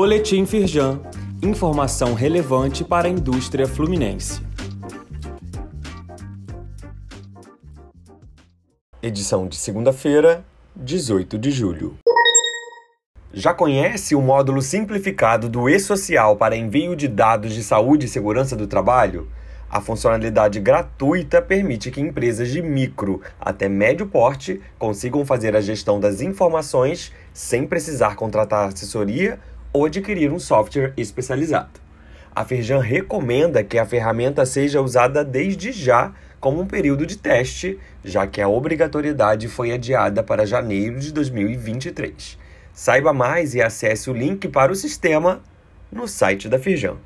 Boletim Firjan. Informação relevante para a indústria fluminense. Edição de segunda-feira, 18 de julho. Já conhece o módulo simplificado do e-social para envio de dados de saúde e segurança do trabalho? A funcionalidade gratuita permite que empresas de micro até médio porte consigam fazer a gestão das informações sem precisar contratar assessoria ou adquirir um software especializado. A Firjan recomenda que a ferramenta seja usada desde já como um período de teste, já que a obrigatoriedade foi adiada para janeiro de 2023. Saiba mais e acesse o link para o sistema no site da Firjan.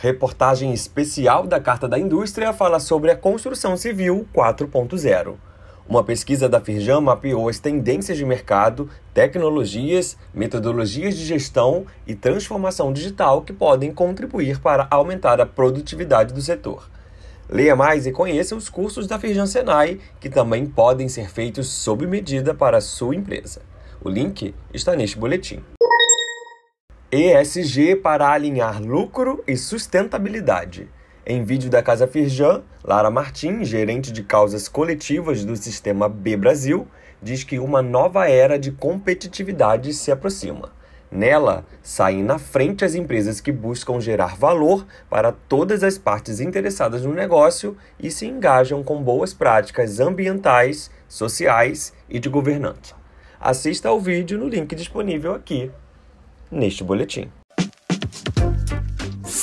Reportagem especial da Carta da Indústria fala sobre a construção civil 4.0. Uma pesquisa da Firjan mapeou as tendências de mercado, tecnologias, metodologias de gestão e transformação digital que podem contribuir para aumentar a produtividade do setor. Leia mais e conheça os cursos da Firjan Senai, que também podem ser feitos sob medida para a sua empresa. O link está neste boletim. ESG para alinhar lucro e sustentabilidade. Em vídeo da Casa Firjan, Lara Martins, gerente de causas coletivas do sistema B Brasil, diz que uma nova era de competitividade se aproxima. Nela, saem na frente as empresas que buscam gerar valor para todas as partes interessadas no negócio e se engajam com boas práticas ambientais, sociais e de governança. Assista ao vídeo no link disponível aqui neste boletim.